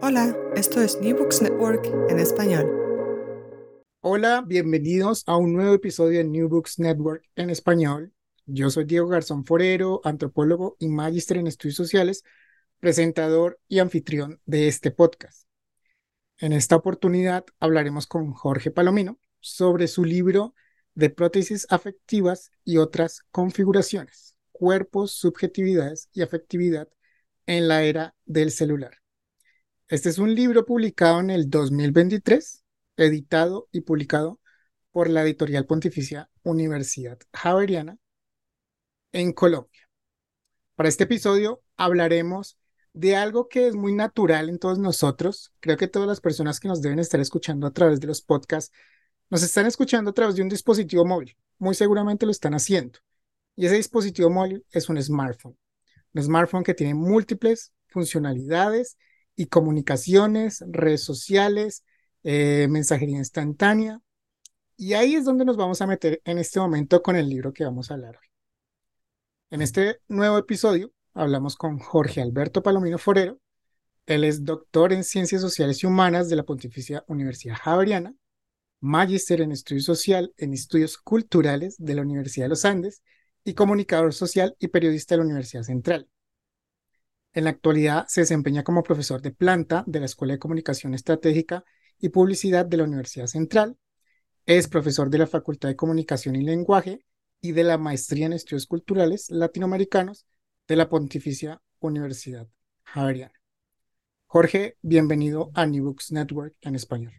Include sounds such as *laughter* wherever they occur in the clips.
Hola, esto es New Books Network en español. Hola, bienvenidos a un nuevo episodio de New Books Network en español. Yo soy Diego Garzón Forero, antropólogo y magíster en estudios sociales, presentador y anfitrión de este podcast. En esta oportunidad hablaremos con Jorge Palomino sobre su libro de prótesis afectivas y otras configuraciones, cuerpos, subjetividades y afectividad en la era del celular. Este es un libro publicado en el 2023, editado y publicado por la editorial pontificia Universidad Javeriana en Colombia. Para este episodio hablaremos de algo que es muy natural en todos nosotros. Creo que todas las personas que nos deben estar escuchando a través de los podcasts nos están escuchando a través de un dispositivo móvil. Muy seguramente lo están haciendo. Y ese dispositivo móvil es un smartphone. Un smartphone que tiene múltiples funcionalidades y comunicaciones, redes sociales, eh, mensajería instantánea. Y ahí es donde nos vamos a meter en este momento con el libro que vamos a hablar hoy. En este nuevo episodio hablamos con Jorge Alberto Palomino Forero. Él es doctor en Ciencias Sociales y Humanas de la Pontificia Universidad Javeriana, magíster en Estudio Social en Estudios Culturales de la Universidad de los Andes y comunicador social y periodista de la Universidad Central. En la actualidad se desempeña como profesor de planta de la Escuela de Comunicación Estratégica y Publicidad de la Universidad Central. Es profesor de la Facultad de Comunicación y Lenguaje y de la Maestría en Estudios Culturales Latinoamericanos de la Pontificia Universidad Javeriana. Jorge, bienvenido a New Books Network en español.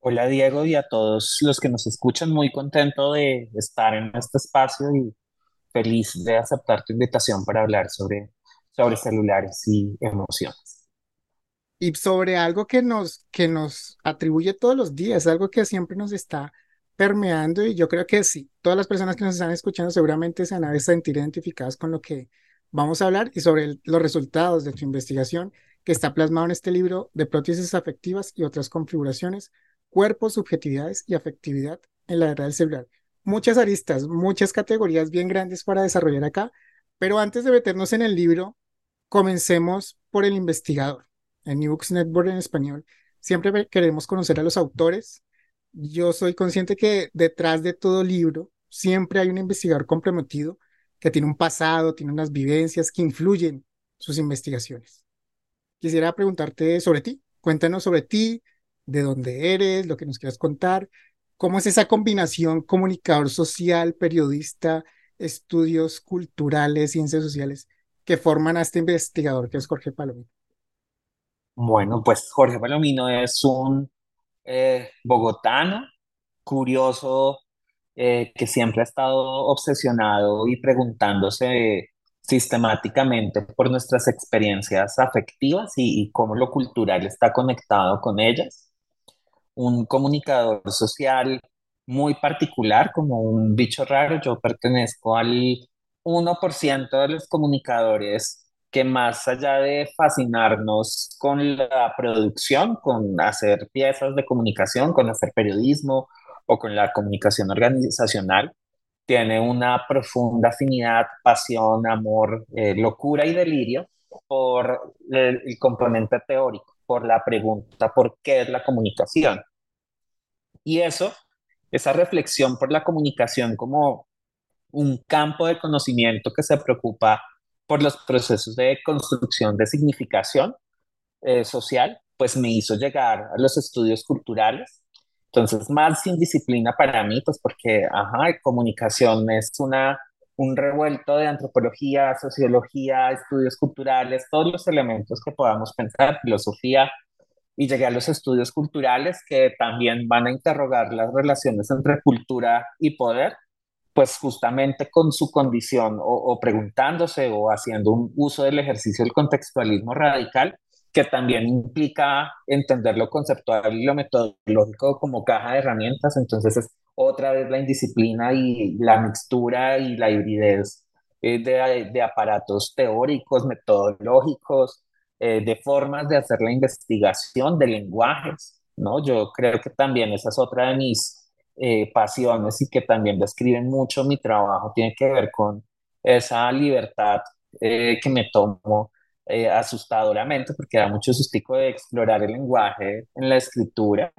Hola Diego y a todos los que nos escuchan, muy contento de estar en este espacio y feliz de aceptar tu invitación para hablar sobre sobre celulares y emociones. Y sobre algo que nos, que nos atribuye todos los días, algo que siempre nos está permeando y yo creo que sí, todas las personas que nos están escuchando seguramente se van a sentir identificadas con lo que vamos a hablar y sobre los resultados de tu investigación que está plasmado en este libro de prótesis afectivas y otras configuraciones, cuerpos, subjetividades y afectividad en la era del celular. Muchas aristas, muchas categorías bien grandes para desarrollar acá, pero antes de meternos en el libro, Comencemos por el investigador. En New Books Network en español siempre queremos conocer a los autores. Yo soy consciente que detrás de todo libro siempre hay un investigador comprometido que tiene un pasado, tiene unas vivencias que influyen sus investigaciones. Quisiera preguntarte sobre ti. Cuéntanos sobre ti, de dónde eres, lo que nos quieras contar. ¿Cómo es esa combinación comunicador social, periodista, estudios culturales, ciencias sociales? Que forman a este investigador que es Jorge Palomino? Bueno, pues Jorge Palomino es un eh, bogotano curioso eh, que siempre ha estado obsesionado y preguntándose sistemáticamente por nuestras experiencias afectivas y, y, cómo lo cultural está conectado con ellas. Un comunicador social muy particular, como un bicho raro. Yo pertenezco al 1% de los comunicadores que más allá de fascinarnos con la producción, con hacer piezas de comunicación, con hacer periodismo o con la comunicación organizacional, tiene una profunda afinidad, pasión, amor, eh, locura y delirio por el, el componente teórico, por la pregunta por qué es la comunicación. Y eso, esa reflexión por la comunicación como un campo de conocimiento que se preocupa por los procesos de construcción de significación eh, social, pues me hizo llegar a los estudios culturales. Entonces, más sin disciplina para mí, pues porque, ajá, comunicación es una, un revuelto de antropología, sociología, estudios culturales, todos los elementos que podamos pensar, filosofía, y llegué a los estudios culturales que también van a interrogar las relaciones entre cultura y poder pues justamente con su condición o, preguntándose o haciendo un uso del ejercicio del contextualismo radical, que también implica entender lo conceptual y lo metodológico como caja de herramientas. Entonces es otra vez la indisciplina y la mixtura y la hibridez eh, de, de, aparatos teóricos, metodológicos, eh, de formas de hacer la investigación, de lenguajes, ¿no? Yo creo que también esa es otra de mis eh, pasiones y que también describen mucho mi trabajo, tiene que ver con esa libertad eh, que me tomo eh, asustadoramente, porque da mucho sustico de explorar el lenguaje en la escritura.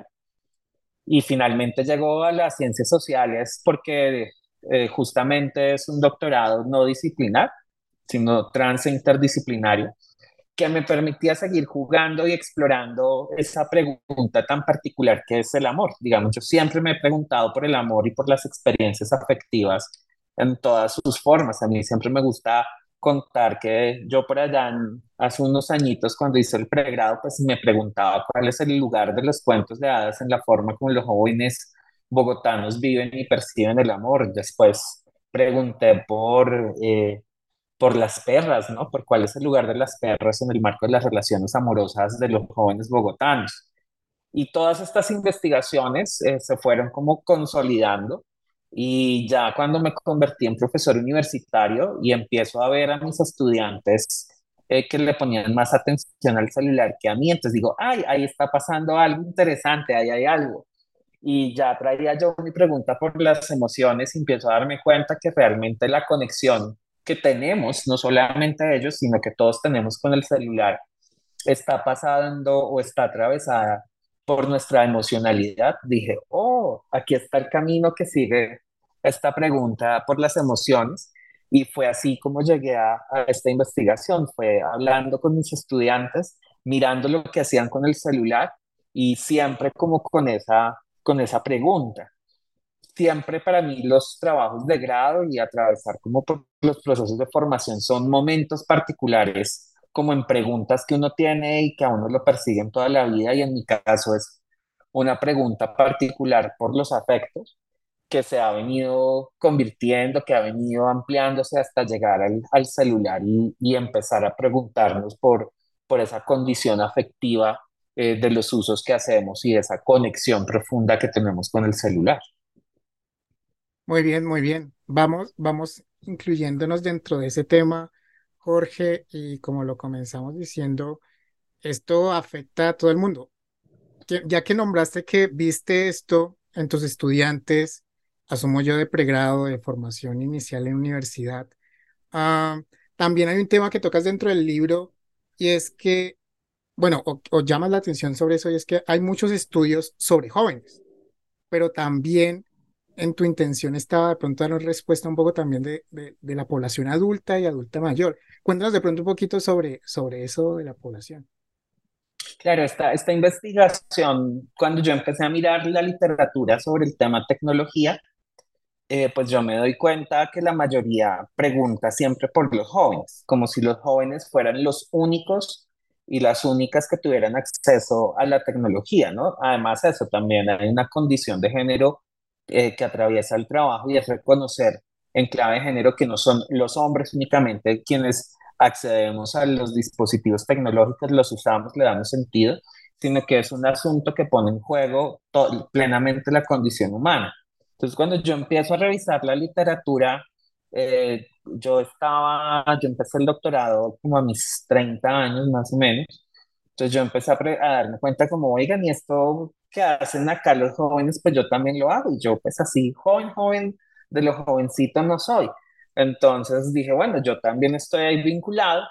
Y finalmente llegó a las ciencias sociales porque justamente es un doctorado no disciplinar, sino trans interdisciplinario que me permitía seguir jugando y explorando esa pregunta tan particular que es el amor. Digamos, yo siempre me he preguntado por el amor y por las experiencias afectivas en todas sus formas. A mí siempre me gusta contar que yo por allá hace unos añitos cuando hice el pregrado, pues me preguntaba cuál es el lugar de los cuentos de hadas en la forma como los jóvenes bogotanos viven y perciben el amor. Después pregunté por eh, por las perras, ¿no? Por cuál es el lugar de las perras en el marco de las relaciones amorosas de los jóvenes bogotanos. Y todas estas investigaciones eh, se fueron como consolidando y ya cuando me convertí en profesor universitario y empiezo a ver a mis estudiantes eh, que le ponían más atención al celular que a mí, entonces digo, ay, ahí está pasando algo interesante, ahí hay algo. Y ya traía yo mi pregunta por las emociones y empiezo a darme cuenta que realmente la conexión que tenemos, no solamente ellos, sino que todos tenemos con el celular, está pasando o está atravesada por nuestra emocionalidad, dije, oh, aquí está el camino que sigue esta pregunta por las emociones. Y fue así como llegué a, a esta investigación, fue hablando con mis estudiantes, mirando lo que hacían con el celular y siempre como con esa, con esa pregunta siempre para mí los trabajos de grado y atravesar como por los procesos de formación son momentos particulares, como en preguntas que uno tiene y que a uno lo persiguen toda la vida y en mi caso es una pregunta particular por los afectos que se ha venido convirtiendo, que ha venido ampliándose hasta llegar al, celular y, empezar a preguntarnos por, por esa condición afectiva eh, de los usos que hacemos y esa conexión profunda que tenemos con el celular. Muy bien, muy bien. Vamos, vamos incluyéndonos dentro de ese tema, Jorge, y como lo comenzamos diciendo, esto afecta a todo el mundo. Ya que nombraste que viste esto en tus estudiantes, asumo yo de pregrado, de formación inicial en universidad, ah, también hay un tema que tocas dentro del libro y es que, bueno, o, o llamas la atención sobre eso y es que hay muchos estudios sobre jóvenes, pero también en tu intención estaba de pronto dar una respuesta un poco también de, de, la población adulta y adulta mayor. Cuéntanos de pronto un poquito sobre, sobre eso de la población. Claro, esta, esta investigación, cuando yo empecé a mirar la literatura sobre el tema tecnología, eh, pues yo me doy cuenta que la mayoría pregunta siempre por los jóvenes, como si los jóvenes fueran los únicos y las únicas que tuvieran acceso a la tecnología, ¿no? Además, eso también hay una condición de género eh, que atraviesa el trabajo y es reconocer en clave de género que no son los hombres únicamente quienes accedemos a los dispositivos tecnológicos, los usamos, le damos sentido, sino que es un asunto que pone en juego plenamente la condición humana. Entonces, cuando yo empiezo a revisar la literatura eh, yo estaba, yo empecé el doctorado como a mis 30 años más o menos, entonces yo empecé a, a darme cuenta como, oigan, y esto que hacen acá los jóvenes, pues yo también lo hago, y yo pues así, joven, joven, de los jovencitos no soy. Entonces dije, bueno, yo también estoy ahí vinculado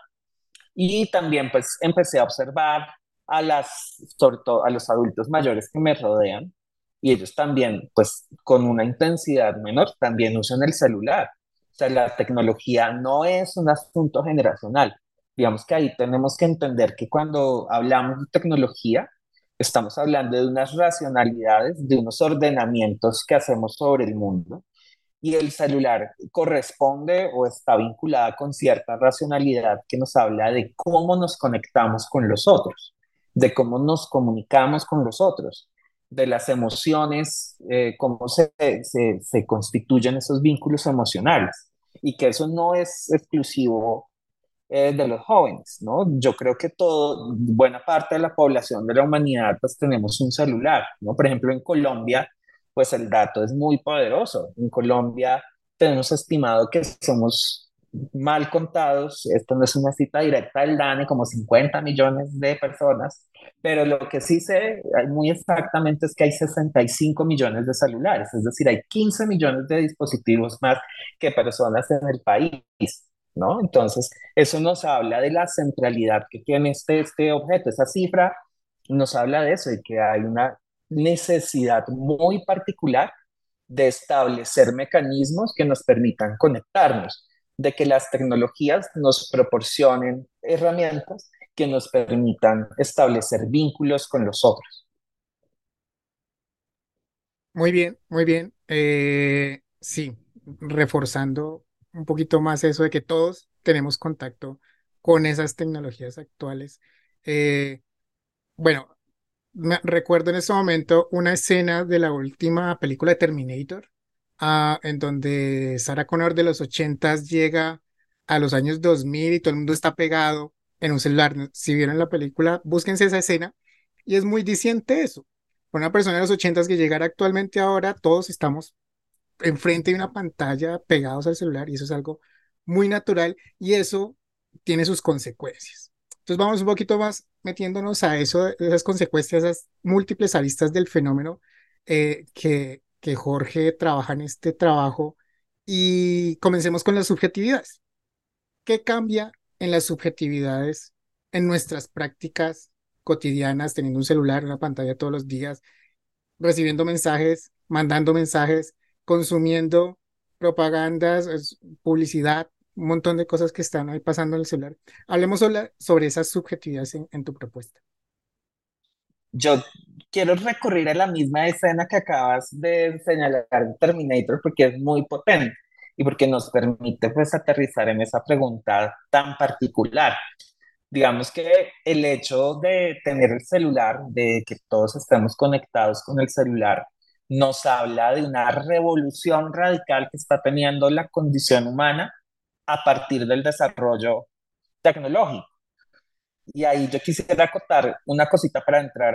y también pues empecé a observar a las, sobre todo a los adultos mayores que me rodean y ellos también pues con una intensidad menor también usan el celular. O sea, la tecnología no es un asunto generacional. Digamos que ahí tenemos que entender que cuando hablamos de tecnología, estamos hablando de unas racionalidades, de unos ordenamientos que hacemos sobre el mundo y el celular corresponde o está vinculada con cierta racionalidad que nos habla de cómo nos conectamos con los otros, de cómo nos comunicamos con los otros, de las emociones, eh, cómo se, se, se, constituyen esos vínculos emocionales y que eso no es exclusivo eh, de los jóvenes, ¿no? Yo creo que todo, buena parte de la población de la humanidad, pues tenemos un celular, ¿no? Por ejemplo, en Colombia, pues el dato es muy poderoso. En Colombia tenemos estimado que somos mal contados, esto no es una cita directa del DANE, como 50 millones de personas, pero lo que sí sé muy exactamente es que hay 65 millones de celulares, es decir, hay 15 millones de dispositivos más que personas en el país, ¿no? Entonces, eso nos habla de la centralidad que tiene este, este objeto, esa cifra nos habla de eso, y que hay una necesidad muy particular de establecer mecanismos que nos permitan conectarnos, de que las tecnologías nos proporcionen herramientas que nos permitan establecer vínculos con los otros. Muy bien, muy bien. Eh, sí, reforzando un poquito más eso de que todos tenemos contacto con esas tecnologías actuales. Eh, bueno, recuerdo en ese momento una escena de la última película de Terminator, ah, en donde Sarah Connor de los ochentas llega a los años 2000 y todo el mundo está pegado en un celular. Si vieron la película, búsquense esa escena y es muy diciente eso. Una persona de los ochentas que llegara actualmente ahora, todos estamos enfrente de una pantalla pegados al celular y eso es algo muy natural y eso tiene sus consecuencias. Entonces vamos un poquito más metiéndonos a eso, esas consecuencias, esas múltiples aristas del fenómeno eh, que, que Jorge trabaja en este trabajo y comencemos con las subjetividades. ¿Qué cambia en las subjetividades en nuestras prácticas cotidianas, teniendo un celular, una pantalla todos los días, recibiendo mensajes, mandando mensajes, consumiendo propagandas, publicidad, un montón de cosas que están ahí pasando en el celular. Hablemos sobre, esas subjetividades en, tu propuesta. Yo quiero recurrir a la misma escena que acabas de señalar de Terminator porque es muy potente y porque nos permite pues aterrizar en esa pregunta tan particular. Digamos que el hecho de tener el celular, de que todos estemos conectados con el celular, nos habla de una revolución radical que está teniendo la condición humana a partir del desarrollo tecnológico. Y ahí yo quisiera acotar una cosita para entrar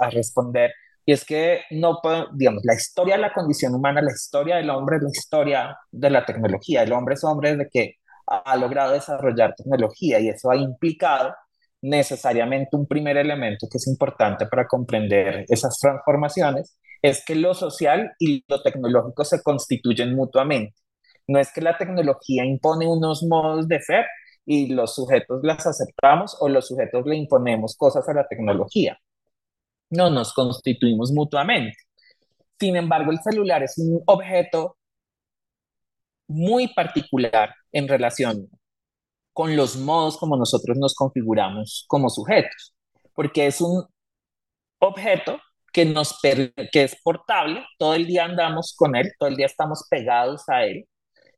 a, responder, y es que no digamos, la historia de la condición humana, la historia del hombre la historia de la tecnología. El hombre es hombre desde que ha logrado desarrollar tecnología y eso ha implicado necesariamente un primer elemento que es importante para comprender esas transformaciones, es que lo social y lo tecnológico se constituyen mutuamente. No es que la tecnología impone unos modos de ser y los sujetos las aceptamos o los sujetos le imponemos cosas a la tecnología. No, nos constituimos mutuamente. Sin embargo, el celular es un objeto muy particular en relación con los modos como nosotros nos configuramos como sujetos, porque es un objeto que, nos que es portable, todo el día andamos con él, todo el día estamos pegados a él,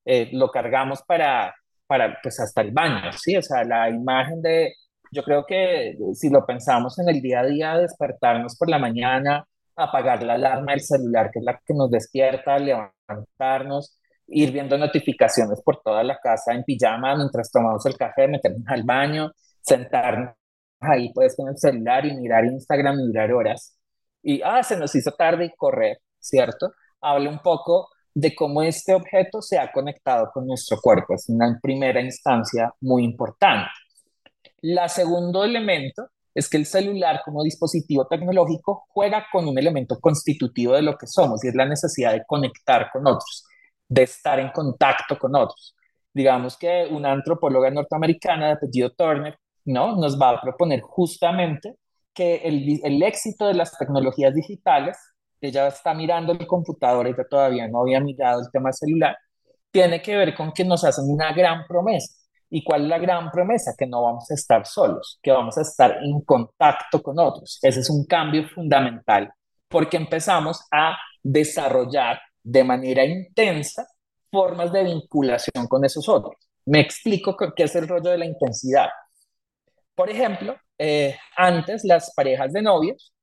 eh, lo cargamos para, para, pues hasta el baño, ¿sí? O sea, la imagen de, yo creo que si lo pensamos en el día a día, despertarnos por la mañana, apagar la alarma del celular, que es la que nos despierta, levantarnos, ir viendo notificaciones por toda la casa en pijama mientras tomamos el café, meternos al baño, sentarnos ahí pues con el celular y mirar Instagram y mirar horas. Y, ah, se nos hizo tarde y correr, ¿cierto? Habla un poco de cómo este objeto se ha conectado con nuestro cuerpo. Es una primera instancia muy importante. La segundo elemento es que el celular como dispositivo tecnológico juega con un elemento constitutivo de lo que somos y es la necesidad de conectar con otros, de estar en contacto con otros. Digamos que una antropóloga norteamericana de apellido Turner ¿no? nos va a proponer justamente que el, el éxito de las tecnologías digitales, ella está mirando el computador, ella todavía no había mirado el tema celular, tiene que ver con que nos hacen una gran promesa ¿Y cuál es la gran promesa? Que no vamos a estar solos, que vamos a estar en contacto con otros. Ese es un cambio fundamental porque empezamos a desarrollar de manera intensa formas de vinculación con esos otros. Me explico qué es el rollo de la intensidad. Por ejemplo, eh, antes las parejas de novios,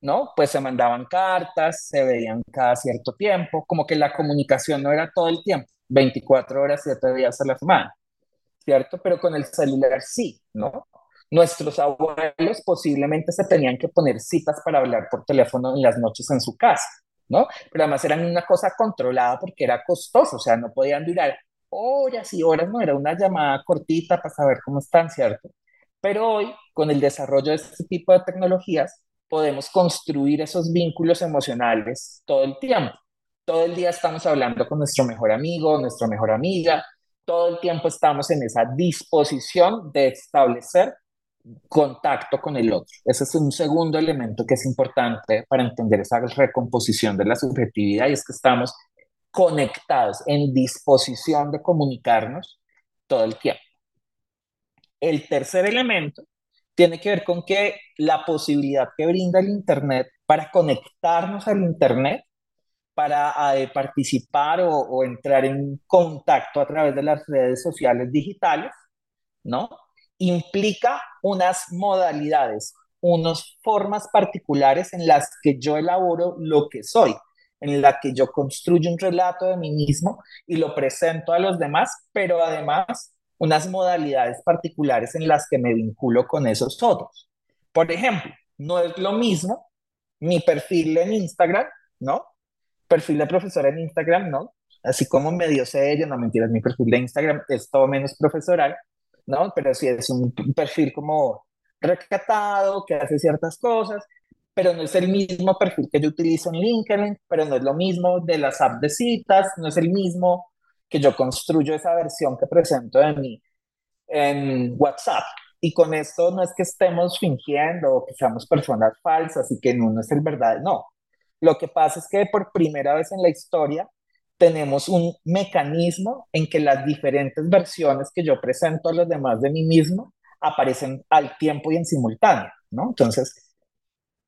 ¿no? Pues se mandaban cartas, se veían cada cierto tiempo, como que la comunicación no era todo el tiempo, 24 horas, 7 días a la semana. ¿cierto? Pero con el celular sí, ¿no? Nuestros abuelos posiblemente se tenían que poner citas para hablar por teléfono en las noches en su casa, ¿no? Pero además eran una cosa controlada porque era costoso, o sea, no podían durar horas y horas, no era una llamada cortita para saber cómo están, ¿cierto? Pero hoy, con el desarrollo de este tipo de tecnologías, podemos construir esos vínculos emocionales todo el tiempo. Todo el día estamos hablando con nuestro mejor amigo, nuestra mejor amiga, todo el tiempo estamos en esa disposición de establecer contacto con el otro. Ese es un segundo elemento que es importante para entender esa recomposición de la subjetividad y es que estamos conectados, en disposición de comunicarnos todo el tiempo. El tercer elemento tiene que ver con que la posibilidad que brinda el Internet para conectarnos al Internet para eh, participar o, entrar en contacto a través de las redes sociales digitales, ¿no? Implica unas modalidades, unas formas particulares en las que yo elaboro lo que soy, en la que yo construyo un relato de mí mismo y lo presento a los demás, pero además unas modalidades particulares en las que me vinculo con esos otros. Por ejemplo, no es lo mismo mi perfil en Instagram, ¿no? perfil de profesor en Instagram, ¿no? Así como medio serio, no mentiras, mi perfil de Instagram es todo menos profesoral, ¿no? Pero sí es un perfil como recatado, que hace ciertas cosas, pero no es el mismo perfil que yo utilizo en LinkedIn, pero no es lo mismo de las apps de citas, no es el mismo que yo construyo esa versión que presento de mí en WhatsApp. Y con esto no es que estemos fingiendo o que seamos personas falsas y que no es el verdad, no. Lo que pasa es que por primera vez en la historia tenemos un mecanismo en que las diferentes versiones que yo presento a los demás de mí mismo aparecen al tiempo y en simultáneo, ¿no? Entonces,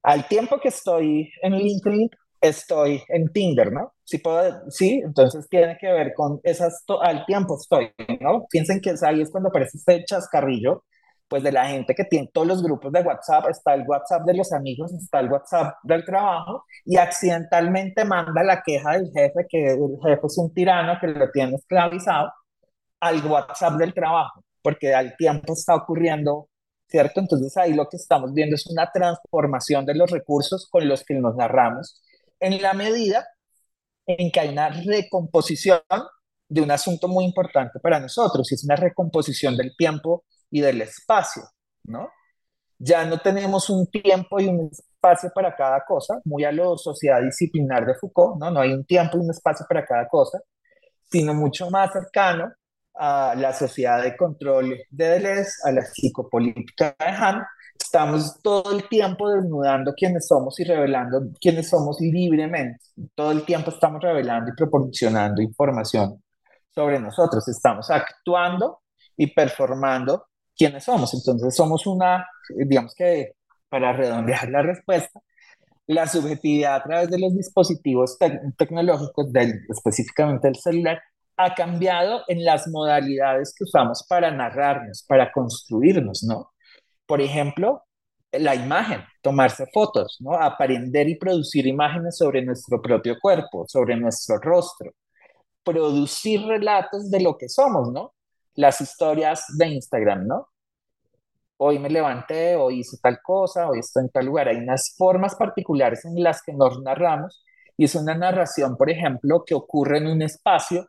al tiempo que estoy en LinkedIn, estoy en Tinder, ¿no? Sí, puedo, sí, entonces tiene que ver con esas, al tiempo estoy, ¿no? Piensen que ahí es cuando aparece este chascarrillo pues de la gente que tiene todos los grupos de WhatsApp, está el WhatsApp de los amigos, está el WhatsApp del trabajo y accidentalmente manda la queja del jefe, que el jefe es un tirano que lo tiene esclavizado, al WhatsApp del trabajo, porque al tiempo está ocurriendo, ¿cierto? Entonces ahí lo que estamos viendo es una transformación de los recursos con los que nos narramos en la medida en que hay una recomposición de un asunto muy importante para nosotros, y es una recomposición del tiempo y del espacio, ¿no? Ya no tenemos un tiempo y un espacio para cada cosa, muy a lo sociedad disciplinar de Foucault, ¿no? No hay un tiempo y un espacio para cada cosa, sino mucho más cercano a la sociedad de control de Deleuze, a la psicopolítica de Han. Estamos todo el tiempo desnudando quiénes somos y revelando quiénes somos libremente. Todo el tiempo estamos revelando y proporcionando información sobre nosotros. Estamos actuando y performando quiénes somos. Entonces somos una, digamos que para redondear la respuesta, la subjetividad a través de los dispositivos tecnológicos, del, específicamente el celular, ha cambiado en las modalidades que usamos para narrarnos, para construirnos, ¿no? Por ejemplo, la imagen, tomarse fotos, ¿no? Aprender y producir imágenes sobre nuestro propio cuerpo, sobre nuestro rostro, producir relatos de lo que somos, ¿no? Las historias de Instagram, ¿no? hoy me levanté, hoy hice tal cosa, hoy estoy en tal lugar. Hay unas formas particulares en las que nos narramos Y es una narración, por ejemplo, que ocurre en un espacio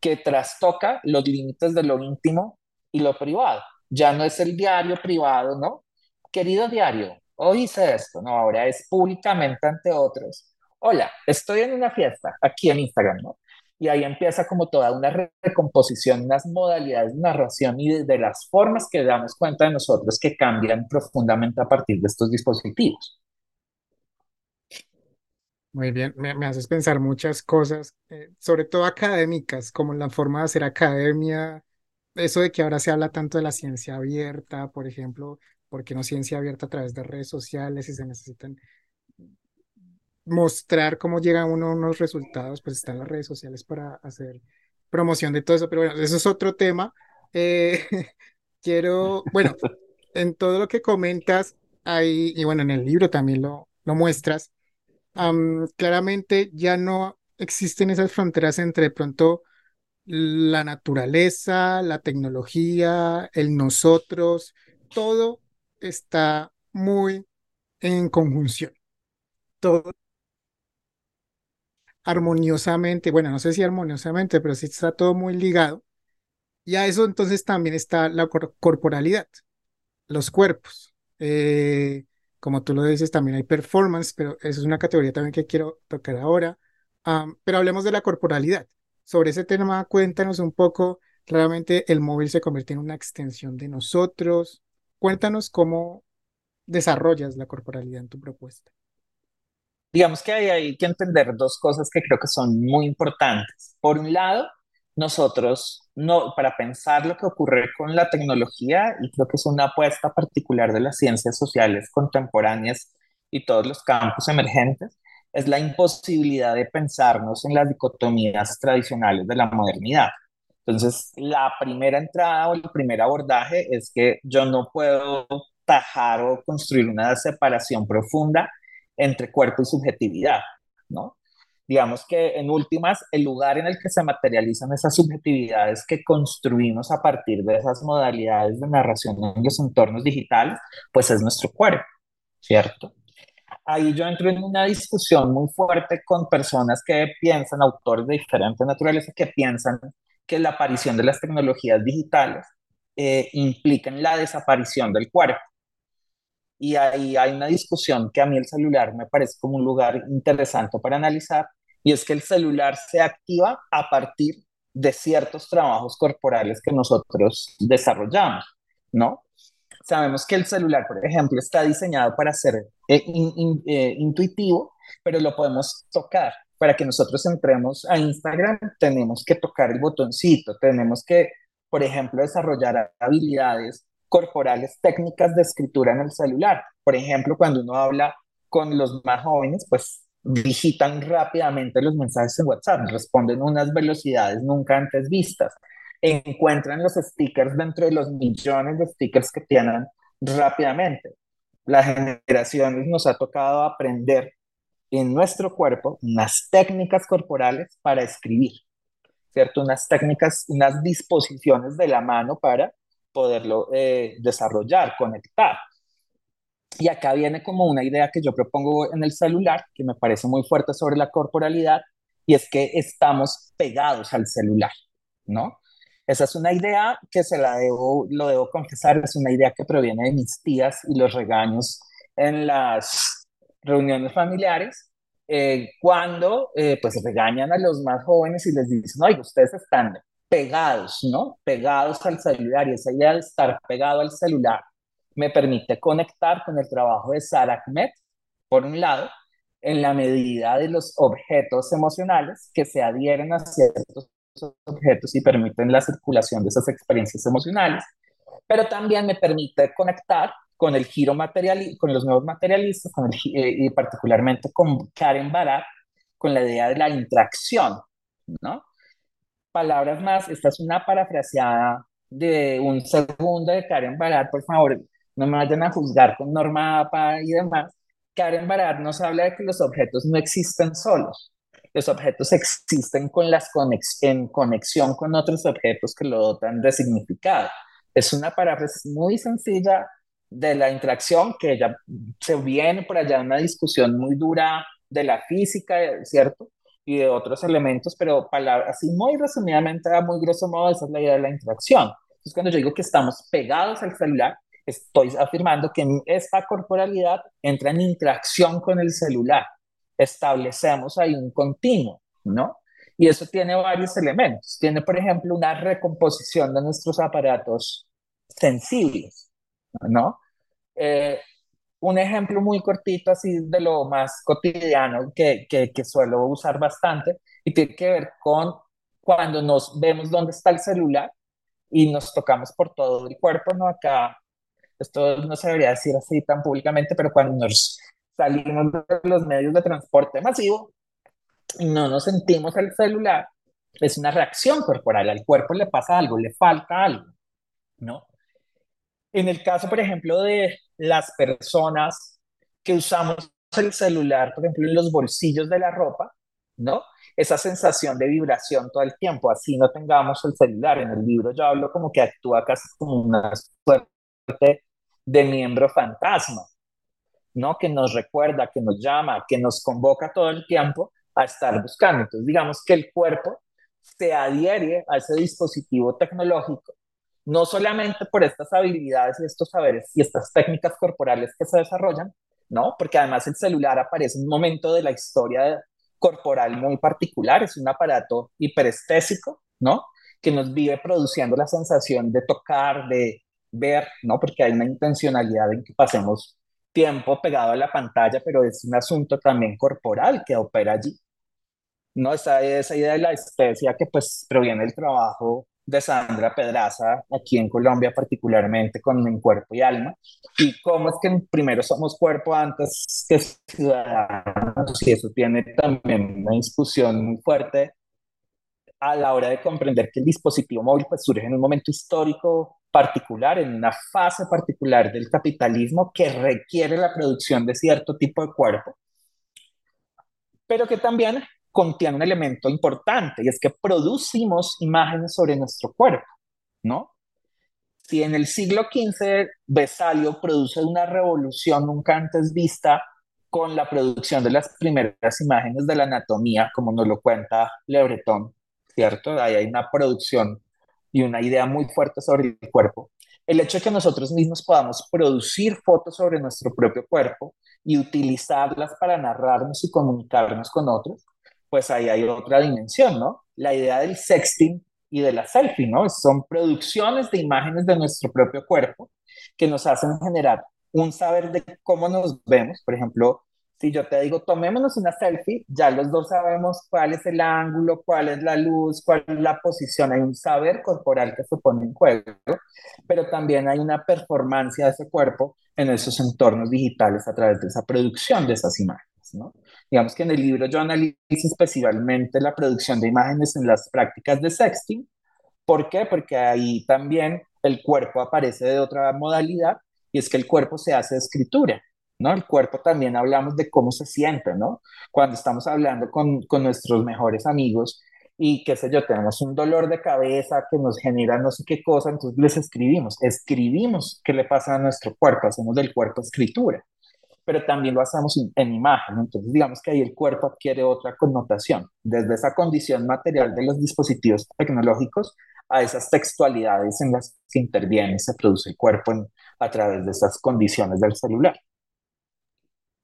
que trastoca los límites de lo íntimo y lo privado. Ya no es el diario privado, ¿no? Querido diario, hoy hice esto, no, ahora es públicamente ante otros. Hola, estoy en una fiesta aquí en Instagram, ¿no? Y ahí empieza como toda una recomposición, unas modalidades de narración y de, las formas que damos cuenta de nosotros que cambian profundamente a partir de estos dispositivos. Muy bien, me, haces pensar muchas cosas, eh, sobre todo académicas, como la forma de hacer academia, eso de que ahora se habla tanto de la ciencia abierta, por ejemplo, ¿por qué no ciencia abierta a través de redes sociales y se necesitan mostrar cómo llega uno unos resultados, pues están las redes sociales para hacer promoción de todo eso, pero bueno, eso es otro tema. Eh, *laughs* quiero, bueno, en todo lo que comentas ahí, y bueno, en el libro también lo, lo muestras, claramente ya no existen esas fronteras entre pronto la naturaleza, la tecnología, el nosotros, todo está muy en conjunción. Todo armoniosamente, bueno, no sé si armoniosamente, pero sí está todo muy ligado. Y a eso entonces también está la corporalidad, los cuerpos. Eh, como tú lo dices, también hay performance, pero eso es una categoría también que quiero tocar ahora. pero hablemos de la corporalidad. Sobre ese tema, cuéntanos un poco. Claramente el móvil se convierte en una extensión de nosotros. Cuéntanos cómo desarrollas la corporalidad en tu propuesta. Digamos que hay que entender dos cosas que creo que son muy importantes. Por un lado, nosotros, no, para pensar lo que ocurre con la tecnología, y creo que es una apuesta particular de las ciencias sociales contemporáneas y todos los campos emergentes, es la imposibilidad de pensarnos en las dicotomías tradicionales de la modernidad. Entonces, la primera entrada o el primer abordaje es que yo no puedo tajar o construir una separación profunda entre cuerpo y subjetividad, ¿no? digamos que en últimas, el lugar en el que se materializan esas subjetividades que construimos a partir de esas modalidades de narración en los entornos digitales, pues es nuestro cuerpo, ¿cierto? Ahí yo entro en una discusión muy fuerte con personas que piensan, autores de diferente naturaleza, que piensan que la aparición de las tecnologías digitales eh, implican la desaparición del cuerpo. Y ahí hay una discusión que a mí el celular me parece como un lugar interesante para analizar, y es que el celular se activa a partir de ciertos trabajos corporales que nosotros desarrollamos, ¿no? Sabemos que el celular, por ejemplo, está diseñado para ser eh, eh, intuitivo, pero lo podemos tocar. Para que nosotros entremos a Instagram, tenemos que tocar el botoncito, tenemos que, por ejemplo, desarrollar habilidades corporales técnicas de escritura en el celular. Por ejemplo, cuando uno habla con los más jóvenes, pues digitan rápidamente los mensajes en WhatsApp, responden unas velocidades nunca antes vistas, encuentran los stickers dentro de los millones de stickers que tienen rápidamente. Las generaciones nos ha tocado aprender en nuestro cuerpo unas técnicas corporales para escribir, ¿cierto? Unas técnicas, unas disposiciones de la mano para poderlo eh, desarrollar, conectar. Y acá viene como una idea que yo propongo en el celular, que me parece muy fuerte sobre la corporalidad, y es que estamos pegados al celular, ¿no? Esa es una idea que se la debo, lo debo confesar, es una idea que proviene de mis tías y los regaños en las reuniones familiares, eh, cuando eh, pues regañan a los más jóvenes y les dicen, oye, ustedes están pegados, ¿no? Pegados al celular y esa idea de estar pegado al celular me permite conectar con el trabajo de Sarah Ahmed, por un lado, en la medida de los objetos emocionales que se adhieren a ciertos objetos y permiten la circulación de esas experiencias emocionales, pero también me permite conectar con el giro material, con los nuevos materialistas, eh, y particularmente con Karen Barat, con la idea de la interacción, ¿no? Palabras más, esta es una parafraseada de un segundo de Karen Barat, por favor, no me vayan a juzgar con norma APA y demás. Karen Barad nos habla de que los objetos no existen solos. Los objetos existen con las en conexión con otros objetos que lo dotan de significado. Es una paráfrasis muy sencilla de la interacción que ella se viene por allá una discusión muy dura de la física, ¿cierto? Y de otros elementos, pero así muy resumidamente, a muy grosso modo, esa es la idea de la interacción. Entonces, cuando yo digo que estamos pegados al celular, estoy afirmando que esta corporalidad entra en interacción con el celular. Establecemos ahí un continuo, ¿no? Y eso tiene varios elementos. Tiene, por ejemplo, una recomposición de nuestros aparatos sensibles, ¿no? Eh, un ejemplo muy cortito así de lo más cotidiano que, que, suelo usar bastante y tiene que ver con cuando nos vemos dónde está el celular y nos tocamos por todo el cuerpo, ¿no? Acá, esto no se debería decir así tan públicamente, pero cuando nos salimos de los medios de transporte masivo y no nos sentimos el celular, es una reacción corporal, al cuerpo le pasa algo, le falta algo, ¿no? En el caso, por ejemplo, de las personas que usamos el celular, por ejemplo, en los bolsillos de la ropa, ¿no? Esa sensación de vibración todo el tiempo, así no tengamos el celular. En el libro yo hablo como que actúa casi como una suerte de miembro fantasma, ¿no? Que nos recuerda, que nos llama, que nos convoca todo el tiempo a estar buscando. Entonces, digamos que el cuerpo se adhiere a ese dispositivo tecnológico no solamente por estas habilidades y estos saberes y estas técnicas corporales que se desarrollan, ¿no? Porque además el celular aparece en un momento de la historia corporal muy particular, es un aparato hiperestésico, ¿no? Que nos vive produciendo la sensación de tocar, de ver, ¿no? Porque hay una intencionalidad en que pasemos tiempo pegado a la pantalla, pero es un asunto también corporal que opera allí. ¿no? Esa, esa idea de la especia que pues proviene del trabajo de Sandra Pedraza aquí en Colombia, particularmente con En Cuerpo y Alma, y cómo es que primero somos cuerpo antes que ciudadanos, y eso tiene también una discusión muy fuerte a la hora de comprender que el dispositivo móvil pues, surge en un momento histórico particular, en una fase particular del capitalismo que requiere la producción de cierto tipo de cuerpo, pero que también contiene un elemento importante y es que producimos imágenes sobre nuestro cuerpo, ¿no? Si en el siglo XV Besalio produce una revolución nunca antes vista con la producción de las primeras imágenes de la anatomía, como nos lo cuenta Le Breton, ¿cierto? Ahí hay una producción y una idea muy fuerte sobre el cuerpo. El hecho de que nosotros mismos podamos producir fotos sobre nuestro propio cuerpo y utilizarlas para narrarnos y comunicarnos con otros, pues ahí hay otra dimensión, ¿no? La idea del sexting y de la selfie, ¿no? Son producciones de imágenes de nuestro propio cuerpo que nos hacen generar un saber de cómo nos vemos. Por ejemplo, si yo te digo, tomémonos una selfie, ya los dos sabemos cuál es el ángulo, cuál es la luz, cuál es la posición. Hay un saber corporal que se pone en juego, pero también hay una performance de ese cuerpo en esos entornos digitales a través de esa producción de esas imágenes, ¿no? Digamos que en el libro yo analizo especialmente la producción de imágenes en las prácticas de sexting. ¿Por qué? Porque ahí también el cuerpo aparece de otra modalidad y es que el cuerpo se hace escritura, ¿no? El cuerpo también hablamos de cómo se siente, ¿no? Cuando estamos hablando con, con nuestros mejores amigos y qué sé yo, tenemos un dolor de cabeza que nos genera no sé qué cosa, entonces les escribimos, escribimos qué le pasa a nuestro cuerpo, hacemos del cuerpo escritura pero también lo hacemos en imagen. Entonces, digamos que ahí el cuerpo adquiere otra connotación, desde esa condición material de los dispositivos tecnológicos a esas textualidades en las que interviene y se produce el cuerpo a través de esas condiciones del celular.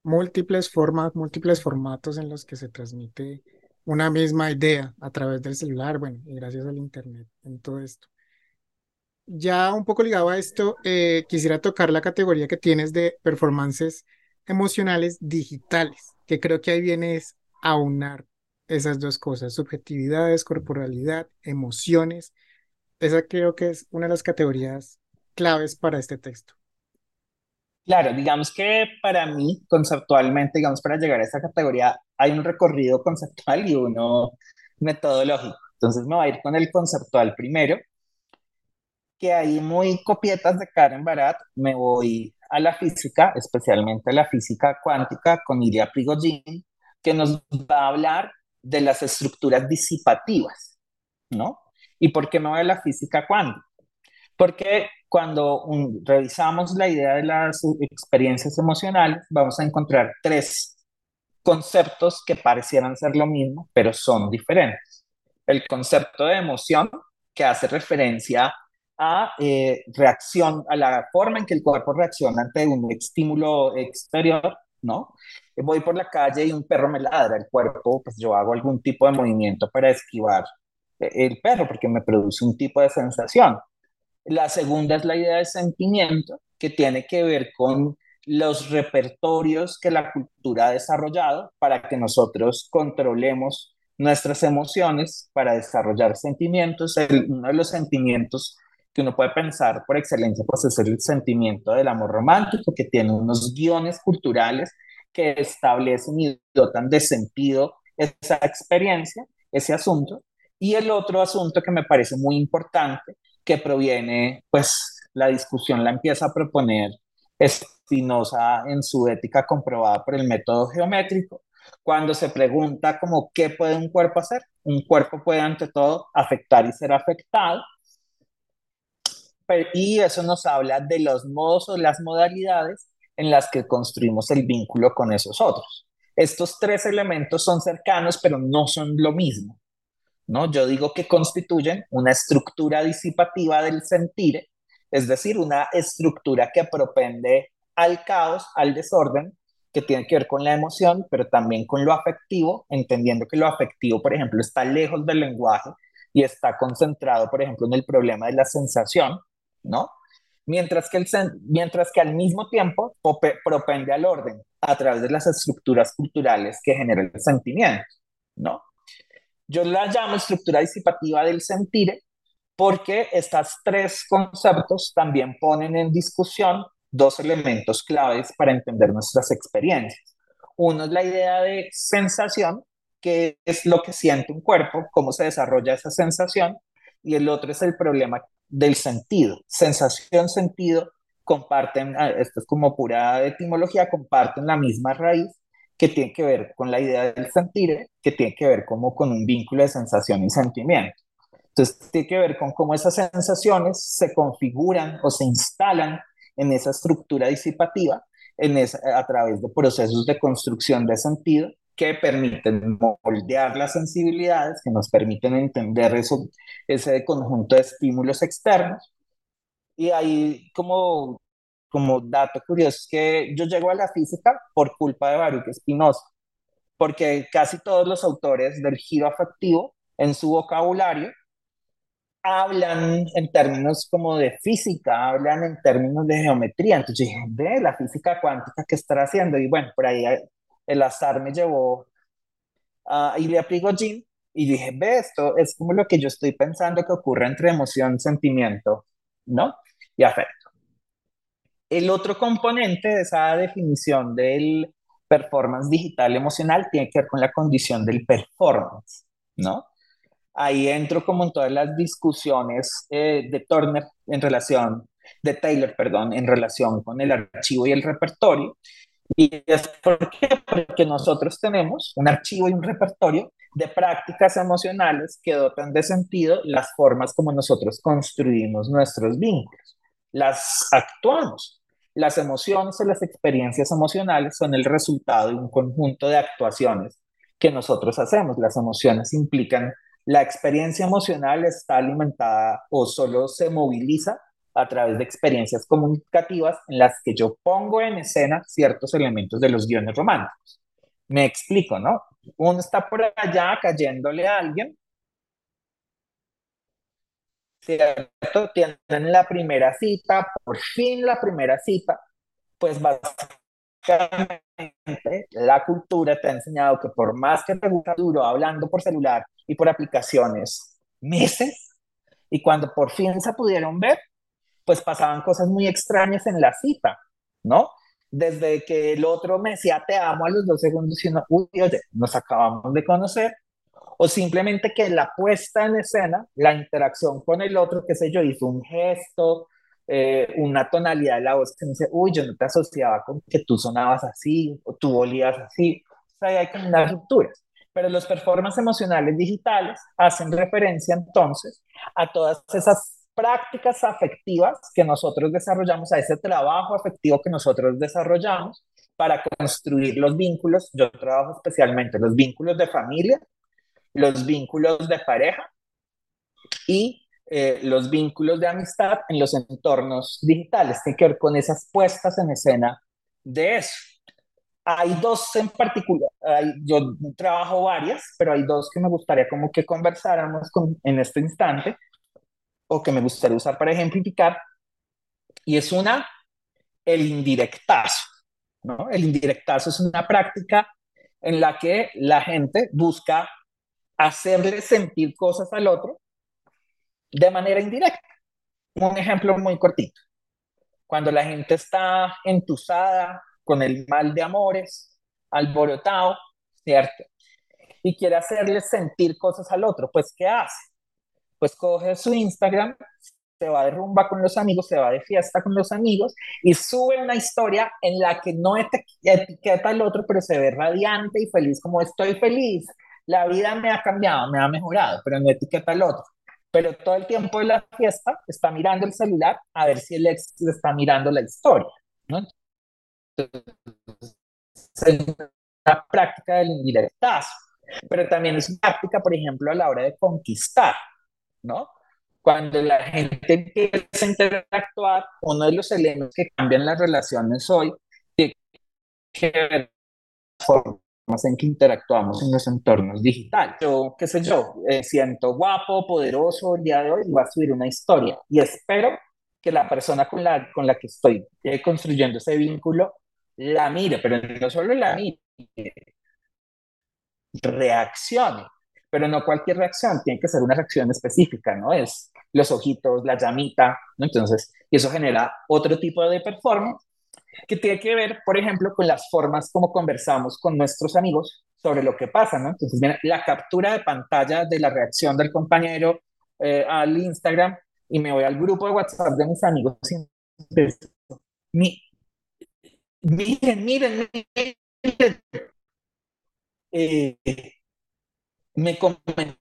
Múltiples formas, múltiples formatos en los que se transmite una misma idea a través del celular, bueno, y gracias al Internet en todo esto. Ya un poco ligado a esto, eh, quisiera tocar la categoría que tienes de performances emocionales digitales, que creo que ahí viene es aunar esas dos cosas, subjetividades, corporalidad, emociones. Esa creo que es una de las categorías claves para este texto. Claro, digamos que para mí, conceptualmente, digamos, para llegar a esa categoría, hay un recorrido conceptual y uno metodológico. Entonces me voy a ir con el conceptual primero, que ahí muy copietas de Karen Barat, me voy a la física, especialmente a la física cuántica, con Iria Prigogine, que nos va a hablar de las estructuras disipativas, ¿no? ¿Y por qué me voy a la física cuántica? Porque cuando revisamos la idea de las experiencias emocionales, vamos a encontrar tres conceptos que parecieran ser lo mismo, pero son diferentes. El concepto de emoción, que hace referencia a eh, reacción, a la forma en que el cuerpo reacciona ante un estímulo exterior, ¿no? Voy por la calle y un perro me ladra, el cuerpo, pues yo hago algún tipo de movimiento para esquivar eh, el perro porque me produce un tipo de sensación. La segunda es la idea de sentimiento, que tiene que ver con los repertorios que la cultura ha desarrollado para que nosotros controlemos nuestras emociones, para desarrollar sentimientos. uno de los sentimientos que uno puede pensar por excelencia, pues es el sentimiento del amor romántico, que tiene unos guiones culturales que establecen y dotan de sentido esa experiencia, ese asunto. Y el otro asunto que me parece muy importante, que proviene, pues la discusión la empieza a proponer Spinoza en su ética comprobada por el método geométrico, cuando se pregunta como qué puede un cuerpo hacer. Un cuerpo puede ante todo afectar y ser afectado, y eso nos habla de los modos o las modalidades en las que construimos el vínculo con esos otros. Estos tres elementos son cercanos, pero no son lo mismo. ¿no? Yo digo que constituyen una estructura disipativa del sentir, es decir, una estructura que propende al caos, al desorden, que tiene que ver con la emoción, pero también con lo afectivo, entendiendo que lo afectivo, por ejemplo, está lejos del lenguaje y está concentrado, por ejemplo, en el problema de la sensación, ¿no? Mientras que, el, mientras que al mismo tiempo propende al orden a través de las estructuras culturales que generan el sentimiento, ¿no? Yo la llamo estructura disipativa del sentir porque estos tres conceptos también ponen en discusión dos elementos claves para entender nuestras experiencias. Uno es la idea de sensación, que es lo que siente un cuerpo, cómo se desarrolla esa sensación, y el otro es el problema del sentido. Sensación, sentido, comparten, ah, esto es como pura etimología, comparten la misma raíz que tiene que ver con la idea del sentir, que tiene que ver como con un vínculo de sensación y sentimiento. Entonces, tiene que ver con cómo esas sensaciones se configuran o se instalan en esa estructura disipativa en a través de procesos de construcción de sentido que permiten moldear las sensibilidades, que nos permiten entender ese conjunto de estímulos externos. Y ahí como, como dato curioso es que yo llego a la física por culpa de Baruch Spinoza, porque casi todos los autores del giro afectivo en su vocabulario hablan en términos como de física, hablan en términos de geometría. Entonces dije, ve la física cuántica que está haciendo. Y bueno, por ahí el azar me llevó a Ilya Prigogine y dije, ve, esto es como lo que yo estoy pensando que ocurre entre emoción, sentimiento, ¿no? Y afecto. El otro componente de esa definición del performance digital emocional tiene que ver con la condición del performance, ¿no? Ahí entro como en todas las discusiones eh, de Turner en relación, de Taylor, perdón, en relación con el archivo y el repertorio. Y es porque nosotros tenemos un archivo y un repertorio de prácticas emocionales que dotan de sentido las formas como nosotros construimos nuestros vínculos. Las actuamos. Las emociones o las experiencias emocionales son el resultado de un conjunto de actuaciones que nosotros hacemos. Las emociones implican la experiencia emocional está alimentada o solo se moviliza a través de experiencias comunicativas en las que yo pongo en escena ciertos elementos de los guiones románticos. Me explico, ¿no? Uno está por allá cayéndole a alguien, ¿cierto? Tienen la primera cita, por fin la primera cita, pues básicamente la cultura te ha enseñado que por más que te gusta duro hablando por celular y por aplicaciones meses, y cuando por fin se pudieron ver, pues pasaban cosas muy extrañas en la cita, ¿no? Desde que el otro me decía te amo a los dos segundos y uno, uy, oye, nos acabamos de conocer, o simplemente que la puesta en escena, la interacción con el otro, qué sé yo, hizo un gesto, eh, una tonalidad de la voz que me dice, uy, yo no te asociaba con que tú sonabas así, o tú olías así, o sea, hay como unas rupturas. Pero los performances emocionales digitales hacen referencia entonces a todas esas prácticas afectivas que nosotros desarrollamos, a ese trabajo afectivo que nosotros desarrollamos para construir los vínculos. Yo trabajo especialmente los vínculos de familia, los vínculos de pareja y eh, los vínculos de amistad en los entornos digitales. Tiene que ver con esas puestas en escena de eso. Hay dos en particular, yo trabajo varias, pero hay dos que me gustaría como que conversáramos con, en este instante, o que me gustaría usar para ejemplificar, y es una, el indirectazo. ¿no? El indirectazo es una práctica en la que la gente busca hacerle sentir cosas al otro de manera indirecta. Un ejemplo muy cortito. Cuando la gente está entusada con el mal de amores, alborotado, ¿cierto? Y quiere hacerle sentir cosas al otro, pues ¿qué hace? Pues coge su Instagram, se va de rumba con los amigos, se va de fiesta con los amigos y sube una historia en la que no etiqueta al otro, pero se ve radiante y feliz como estoy feliz. La vida me ha cambiado, me ha mejorado, pero no etiqueta al otro. Pero todo el tiempo de la fiesta está mirando el celular a ver si el ex le está mirando la historia. ¿no? es una práctica del indirectazo, pero también es una práctica, por ejemplo, a la hora de conquistar, ¿no? Cuando la gente empieza a interactuar, uno de los elementos que cambian las relaciones hoy tiene que ver formas en que interactuamos en los entornos digitales. Yo, qué sé yo, siento guapo, poderoso el día de hoy voy a subir una historia y espero que la persona con la, con la que estoy eh, construyendo ese vínculo la mire, pero no solo la mire, reaccione, pero no cualquier reacción, tiene que ser una reacción específica, ¿no? Es los ojitos, la llamita, ¿no? Entonces, y eso genera otro tipo de performance que tiene que ver, por ejemplo, con las formas como conversamos con nuestros amigos sobre lo que pasa, ¿no? Entonces, la captura de pantalla de la reacción del compañero eh, al Instagram y me voy al grupo de WhatsApp de mis amigos miren, miren, miren. Eh, me comentó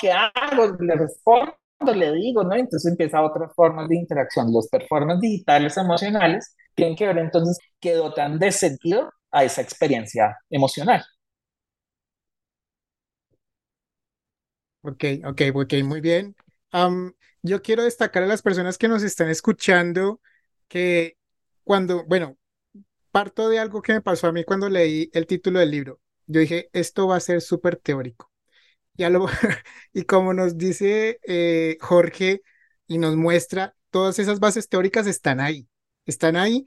qué hago, le respondo, le digo, ¿no? Entonces empieza otras formas de interacción. Los performances digitales emocionales tienen que ver entonces que dotan de sentido a esa experiencia emocional. Ok, ok, ok, muy bien. yo quiero destacar a las personas que nos están escuchando que cuando, bueno, parto de algo que me pasó a mí cuando leí el título del libro. Yo dije, esto va a ser súper teórico. Ya lo, *laughs* y como nos dice eh, Jorge y nos muestra, todas esas bases teóricas están ahí, están ahí,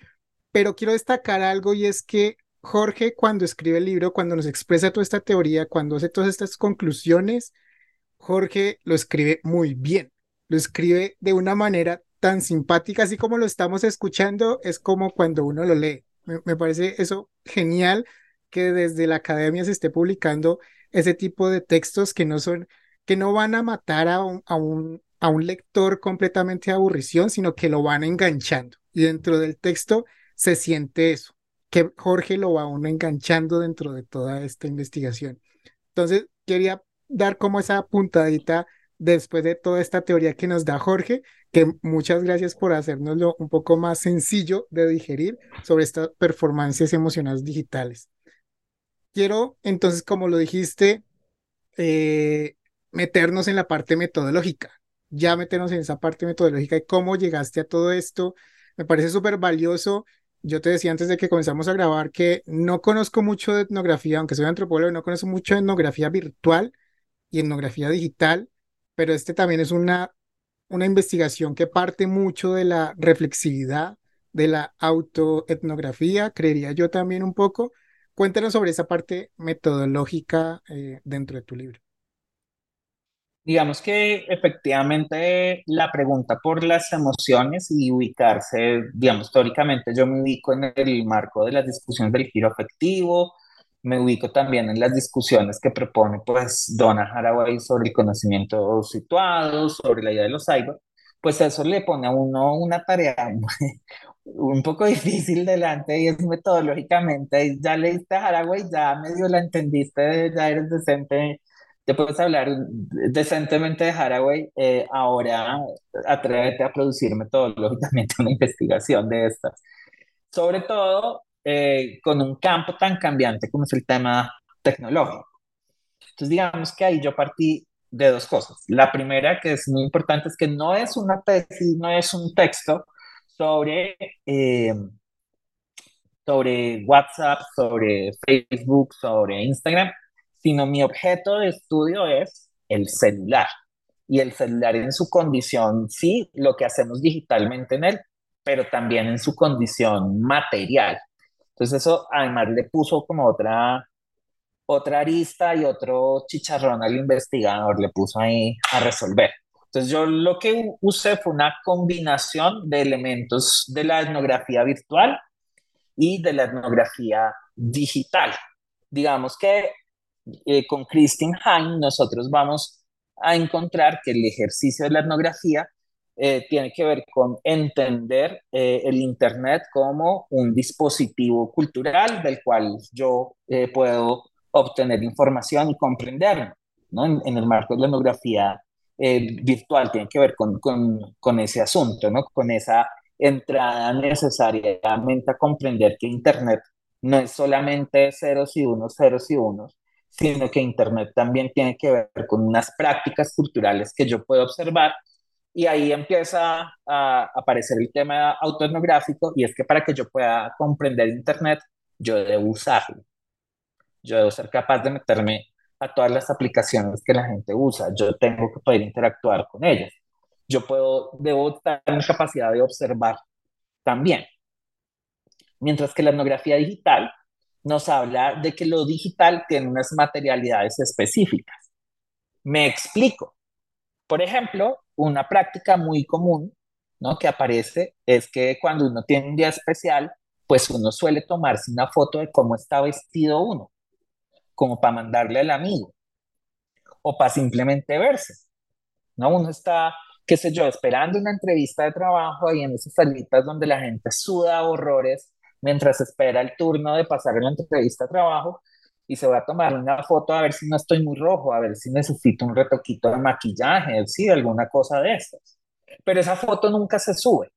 pero quiero destacar algo y es que Jorge cuando escribe el libro, cuando nos expresa toda esta teoría, cuando hace todas estas conclusiones, Jorge lo escribe muy bien, lo escribe de una manera tan simpática, así como lo estamos escuchando, es como cuando uno lo lee. Me, parece eso genial que desde la academia se esté publicando ese tipo de textos que no son, que no van a matar a un, a un, a un lector completamente de aburrición, sino que lo van enganchando. Y dentro del texto se siente eso, que Jorge lo va a uno enganchando dentro de toda esta investigación. Entonces, quería dar como esa puntadita después de toda esta teoría que nos da Jorge, que muchas gracias por hacérnoslo un poco más sencillo de digerir sobre estas performances emocionales digitales. Quiero entonces, como lo dijiste, eh, meternos en la parte metodológica, ya meternos en esa parte metodológica y cómo llegaste a todo esto. Me parece súper valioso. Yo te decía antes de que comenzamos a grabar que no conozco mucho de etnografía, aunque soy antropólogo, no conozco mucho de etnografía virtual y etnografía digital pero este también es una, una investigación que parte mucho de la reflexividad, de la autoetnografía, creería yo también un poco. Cuéntanos sobre esa parte metodológica eh, dentro de tu libro. Digamos que efectivamente la pregunta por las emociones y ubicarse, digamos, teóricamente yo me ubico en el marco de las discusiones del giro afectivo, me ubico también en las discusiones que propone pues Donna Haraway sobre el conocimiento situado, sobre la idea de los cyber, pues eso le pone a uno una tarea *laughs* un poco *laughs* difícil delante y es metodológicamente, ya leíste Haraway, ya medio la entendiste, ya eres decente, te puedes hablar decentemente de Haraway, eh, ahora atrévete a producir metodológicamente *laughs* una investigación de estas. Sobre todo eh, con un campo tan cambiante como es el tema tecnológico. Entonces, digamos que ahí yo partí de dos cosas. La primera, que es muy importante, es que no es una tesis, no es un texto sobre, eh, sobre WhatsApp, sobre Facebook, sobre Instagram, sino mi objeto de estudio es el celular. Y el celular en su condición, sí, lo que hacemos digitalmente en él, pero también en su condición material. Entonces eso además le puso como otra, otra arista y otro chicharrón al investigador, le puso ahí a resolver. Entonces yo lo que usé fue una combinación de elementos de la etnografía virtual y de la etnografía digital. Digamos que eh, con Christine Hein nosotros vamos a encontrar que el ejercicio de la etnografía eh, tiene que ver con entender eh, el Internet como un dispositivo cultural del cual yo puedo obtener información y comprenderlo. ¿no? En, el marco de la etnografía virtual tiene que ver con, con, con ese asunto, ¿no? con esa entrada necesariamente a comprender que Internet no es solamente ceros y unos, ceros y unos, sino que Internet también tiene que ver con unas prácticas culturales que yo puedo observar y ahí empieza a aparecer el tema autoetnográfico y es que para que yo pueda comprender Internet, yo debo usarlo. Yo debo ser capaz de meterme a todas las aplicaciones que la gente usa. Yo tengo que poder interactuar con ellas. Yo puedo, debo estar en capacidad de observar también. Mientras que la etnografía digital nos habla de que lo digital tiene unas materialidades específicas. Me explico. Por ejemplo, una práctica muy común ¿no? que aparece es que cuando uno tiene un día especial, pues uno suele tomarse una foto de cómo está vestido uno, como para mandarle al amigo o para simplemente verse. ¿no? Uno está, qué sé yo, esperando una entrevista de trabajo ahí en esas salitas donde la gente suda horrores mientras espera el turno de pasar la entrevista de trabajo y se va a tomar una foto a ver si no estoy muy rojo, a ver si necesito un retoquito de maquillaje, sí, alguna cosa de estas. Pero esa foto nunca se sube.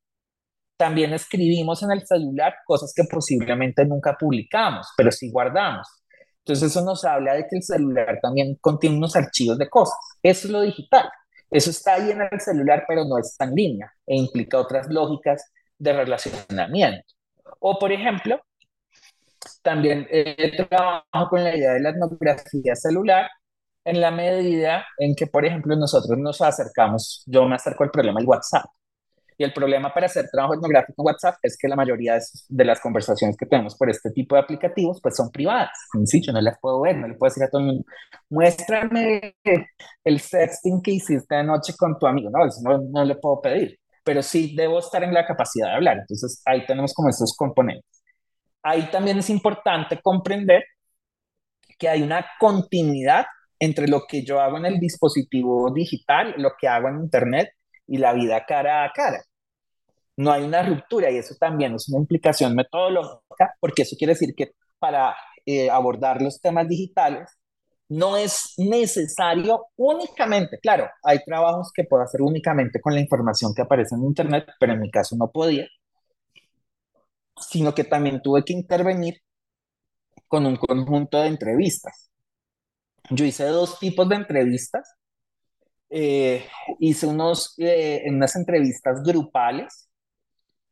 También escribimos en el celular cosas que posiblemente nunca publicamos, pero sí guardamos. Entonces eso nos habla de que el celular también contiene unos archivos de cosas. Eso es lo digital. Eso está ahí en el celular, pero no está en línea e implica otras lógicas de relacionamiento. O, por ejemplo, también eh, trabajo con la idea de la etnografía celular en la medida en que, por ejemplo, nosotros nos acercamos, yo me acerco al problema del WhatsApp. Y el problema para hacer trabajo etnográfico en WhatsApp es que la mayoría de, las conversaciones que tenemos por este tipo de aplicativos pues son privadas. Sí, yo no las puedo ver, no le puedo decir a todo el mundo, muéstrame el sexting que hiciste anoche con tu amigo. No, eso no, no le puedo pedir pero sí debo estar en la capacidad de hablar. Entonces ahí tenemos como estos componentes. Ahí también es importante comprender que hay una continuidad entre lo que yo hago en el dispositivo digital, lo que hago en Internet y la vida cara a cara. No hay una ruptura y eso también es una implicación metodológica, porque eso quiere decir que para eh, abordar los temas digitales no es necesario únicamente, claro, hay trabajos que puedo hacer únicamente con la información que aparece en Internet, pero en mi caso no podía, sino que también tuve que intervenir con un conjunto de entrevistas. Yo hice dos tipos de entrevistas. Eh, hice unos, eh, unas entrevistas grupales,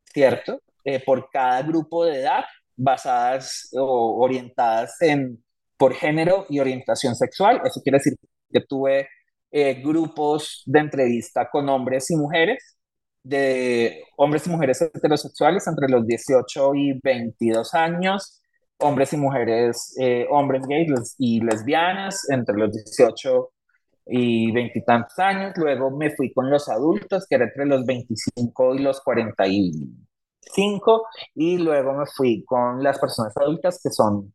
¿cierto? Eh, por cada grupo de edad, basadas o orientadas en por género y orientación sexual. Eso quiere decir que tuve eh, grupos de entrevista con hombres y mujeres, de hombres y mujeres heterosexuales entre los 18 y 22 años, hombres y mujeres, hombres gays y lesbianas entre los 18 y veintitantos años. Luego me fui con los adultos, que era entre los 25 y los 45. Y luego me fui con las personas adultas, que son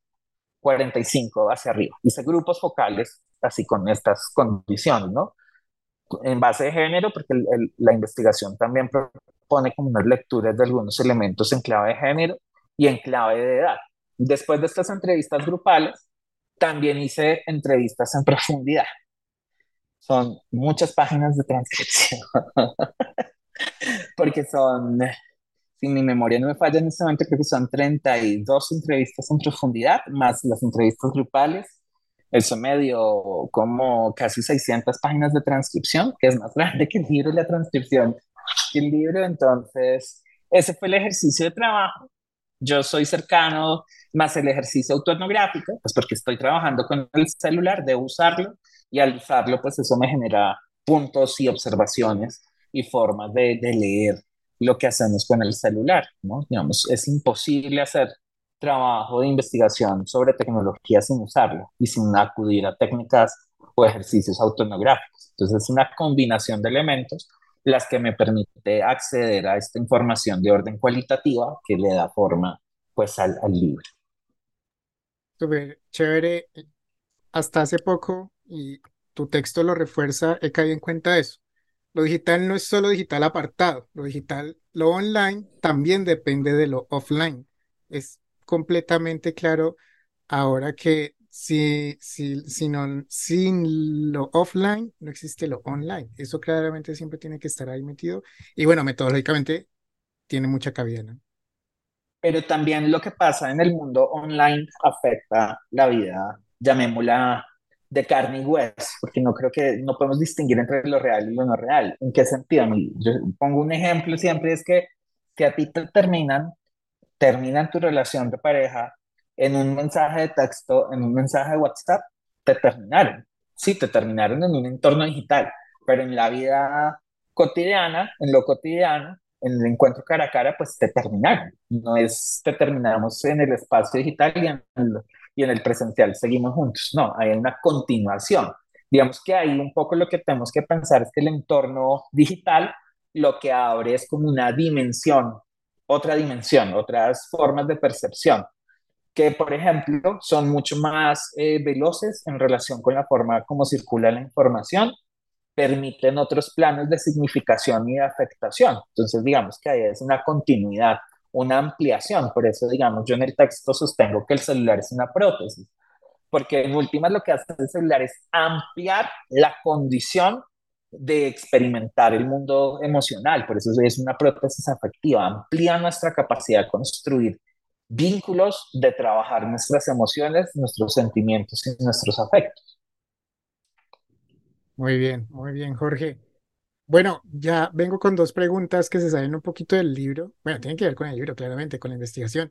45 hacia arriba. Hice grupos focales así con estas condiciones, ¿no? En base de género, porque la investigación también propone como unas lecturas de algunos elementos en clave de género y en clave de edad. Después de estas entrevistas grupales, también hice entrevistas en profundidad. Son muchas páginas de transcripción, *laughs* porque son si mi memoria no me falla en este momento, creo que son 32 entrevistas en profundidad, más las entrevistas grupales. Eso me dio como casi 600 páginas de transcripción, que es más grande que el libro y la transcripción el libro. Entonces, ese fue el ejercicio de trabajo. Yo soy cercano más el ejercicio autoetnográfico, pues porque estoy trabajando con el celular, debo usarlo y al usarlo, pues eso me genera puntos y observaciones y formas de, de leer lo que hacemos con el celular, ¿no? Digamos, es imposible hacer trabajo de investigación sobre tecnología sin usarlo y sin acudir a técnicas o ejercicios autonográficos. Entonces, es una combinación de elementos las que me permite acceder a esta información de orden cualitativa que le da forma pues al, al libro. Súper chévere. Hasta hace poco, y tu texto lo refuerza, he caído en cuenta de eso. Lo digital no es solo digital apartado, lo digital, lo online también depende de lo offline. Es completamente claro ahora que si, si, si no, sin lo offline no existe lo online. Eso claramente siempre tiene que estar ahí metido. Y bueno, metodológicamente tiene mucha cabida, ¿no? Pero también lo que pasa en el mundo online afecta la vida, llamémosla de carne y hueso, porque no creo que no podemos distinguir entre lo real y lo no real. ¿En qué sentido? Yo pongo un ejemplo siempre, es que si a ti te terminan, terminan tu relación de pareja en un mensaje de texto, en un mensaje de WhatsApp, te terminaron. Sí, te terminaron en un entorno digital, pero en la vida cotidiana, en lo cotidiano, en el encuentro cara a cara, pues te terminaron. No es te terminamos en el espacio digital y en el, y en el presencial seguimos juntos. No, hay una continuación. Digamos que ahí un poco lo que tenemos que pensar es que el entorno digital lo que abre es como una dimensión, otra dimensión, otras formas de percepción que por ejemplo son mucho más eh, veloces en relación con la forma como circula la información, permiten otros planos de significación y de afectación. Entonces, digamos que ahí es una continuidad, una ampliación. Por eso, digamos, yo en el texto sostengo que el celular es una prótesis, porque en últimas lo que hace el celular es ampliar la condición de experimentar el mundo emocional. Por eso es una prótesis afectiva, amplía nuestra capacidad de construir vínculos de trabajar nuestras emociones, nuestros sentimientos y nuestros afectos. Muy bien, muy bien, Jorge. Bueno, ya vengo con dos preguntas que se salen un poquito del libro. Bueno, tienen que ver con el libro, claramente, con la investigación.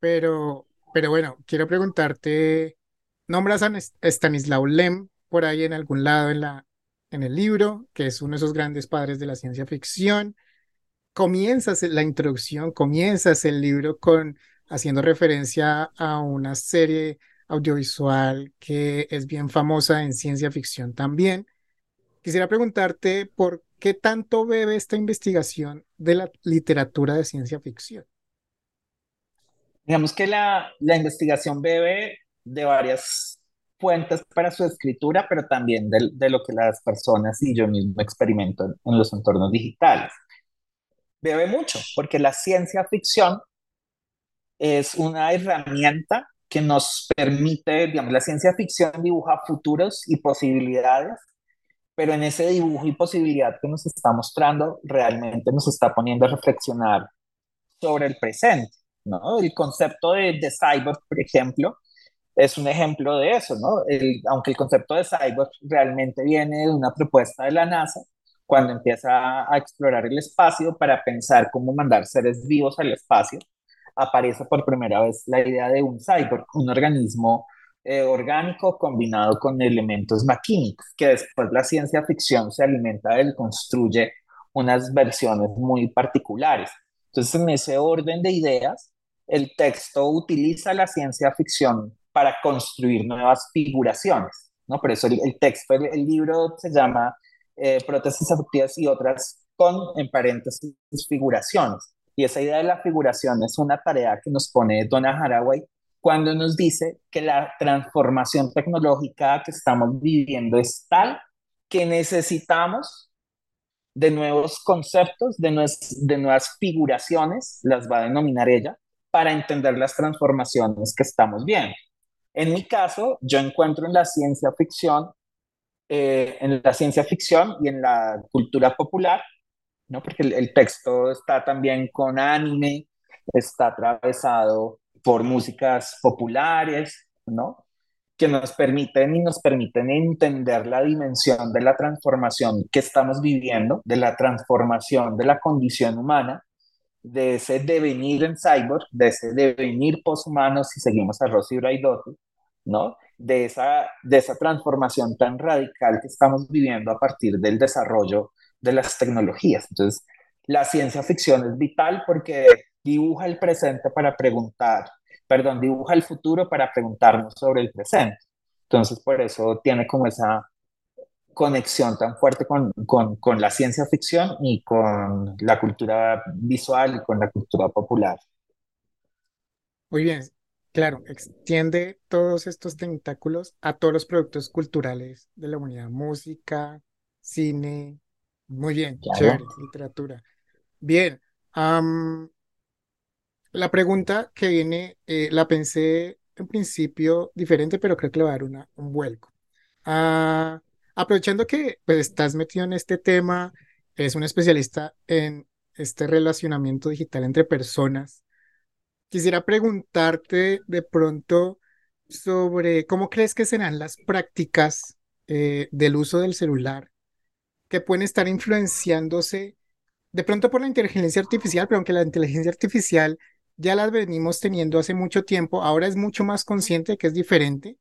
Pero, pero bueno, quiero preguntarte, nombras a Stanislaw Lem por ahí en algún lado en la, en el libro, que es uno de esos grandes padres de la ciencia ficción. Comienzas la introducción, comienzas el libro con haciendo referencia a una serie audiovisual que es bien famosa en ciencia ficción también. Quisiera preguntarte por qué tanto bebe esta investigación de la literatura de ciencia ficción. Digamos que la, la investigación bebe de varias fuentes para su escritura, pero también de, de, lo que las personas y yo mismo experimento en, en los entornos digitales. Bebe mucho, porque la ciencia ficción es una herramienta que nos permite, digamos, la ciencia ficción dibuja futuros y posibilidades, pero en ese dibujo y posibilidad que nos está mostrando, realmente nos está poniendo a reflexionar sobre el presente, ¿no? El concepto de, de cyborg, por ejemplo, es un ejemplo de eso, ¿no? aunque el concepto de cyborg realmente viene de una propuesta de la NASA, cuando empieza a explorar el espacio para pensar cómo mandar seres vivos al espacio, aparece por primera vez la idea de un cyborg, un organismo eh, orgánico combinado con elementos maquínicos, que después la ciencia ficción se alimenta de él, construye unas versiones muy particulares. Entonces, en ese orden de ideas, el texto utiliza la ciencia ficción para construir nuevas figuraciones, ¿no? Por eso el, texto, el, libro se llama eh, Prótesis afectivas y otras con, en paréntesis, figuraciones. Y esa idea de la figuración es una tarea que nos pone Donna Haraway cuando nos dice que la transformación tecnológica que estamos viviendo es tal que necesitamos de nuevos conceptos, de, de nuevas figuraciones, las va a denominar ella, para entender las transformaciones que estamos viendo. En mi caso, yo encuentro en la ciencia ficción, eh, en la ciencia ficción y en la cultura popular, ¿no? Porque el, el texto está también con anime, está atravesado por músicas populares, ¿no? que nos permiten y nos permiten entender la dimensión de la transformación que estamos viviendo, de la transformación de la condición humana, de ese devenir en cyborg, de ese devenir poshumano si seguimos a Rosy Braidotti, ¿no? De esa, de esa transformación tan radical que estamos viviendo a partir del desarrollo de las tecnologías. Entonces, la ciencia ficción es vital porque dibuja el presente para preguntar perdón, dibuja el futuro para preguntarnos sobre el presente. Entonces, por eso tiene como esa conexión tan fuerte con, con, con, la ciencia ficción y con la cultura visual y con la cultura popular. Muy bien, claro, extiende todos estos tentáculos a todos los productos culturales de la humanidad, música, cine, muy bien, claro. chévere, literatura. Bien, um, la pregunta que viene, eh, la pensé en principio diferente, pero creo que le va a dar una, un vuelco. Ah, aprovechando que pues, estás metido en este tema, eres un especialista en este relacionamiento digital entre personas, quisiera preguntarte de pronto sobre cómo crees que serán las prácticas eh, del uso del celular que pueden estar influenciándose de pronto por la inteligencia artificial, pero aunque la inteligencia artificial ya las venimos teniendo hace mucho tiempo, ahora es mucho más consciente que es diferente,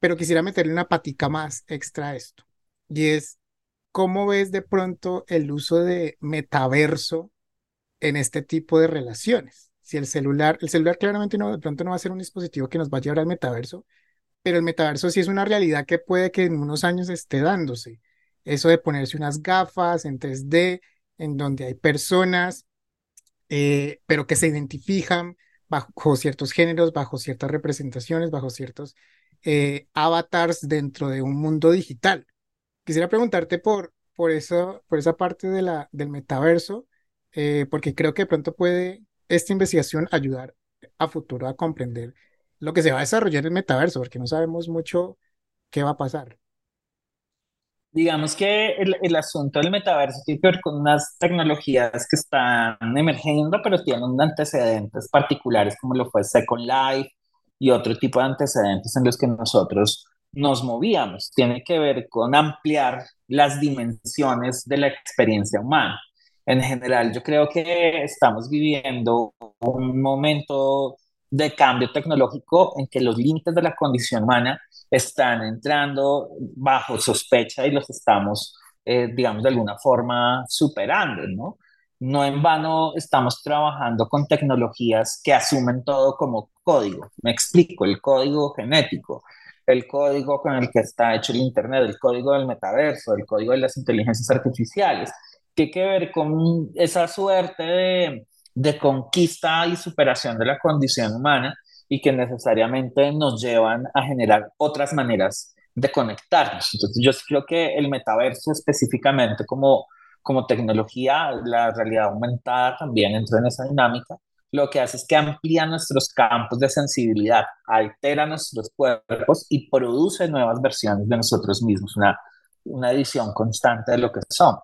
pero quisiera meterle una patica más extra a esto. Y es, ¿cómo ves de pronto el uso de metaverso en este tipo de relaciones? Si el celular, el celular claramente no, de pronto no va a ser un dispositivo que nos va a llevar al metaverso, pero el metaverso sí es una realidad que puede que en unos años esté dándose. Eso de ponerse unas gafas en 3D, en donde hay personas eh, pero que se identifican bajo ciertos géneros, bajo ciertas representaciones, bajo ciertos eh, avatars dentro de un mundo digital. Quisiera preguntarte por, por, eso, por esa parte de la, del metaverso, eh, porque creo que de pronto puede esta investigación ayudar a futuro a comprender lo que se va a desarrollar en el metaverso, porque no sabemos mucho qué va a pasar. Digamos que el, el, asunto del metaverso tiene que ver con unas tecnologías que están emergiendo, pero tienen antecedentes particulares, como lo fue Second Life y otro tipo de antecedentes en los que nosotros nos movíamos. Tiene que ver con ampliar las dimensiones de la experiencia humana. En general, yo creo que estamos viviendo un momento de cambio tecnológico en que los límites de la condición humana están entrando bajo sospecha y los estamos, eh, digamos, de alguna forma superando, ¿no? No en vano estamos trabajando con tecnologías que asumen todo como código. Me explico, el código genético, el código con el que está hecho el Internet, el código del metaverso, el código de las inteligencias artificiales, hay que ver con esa suerte de, de conquista y superación de la condición humana y que necesariamente nos llevan a generar otras maneras de conectarnos. Entonces yo creo que el metaverso específicamente como, como tecnología, la realidad aumentada también entra en esa dinámica, lo que hace es que amplía nuestros campos de sensibilidad, altera nuestros cuerpos y produce nuevas versiones de nosotros mismos, una, una edición constante de lo que somos.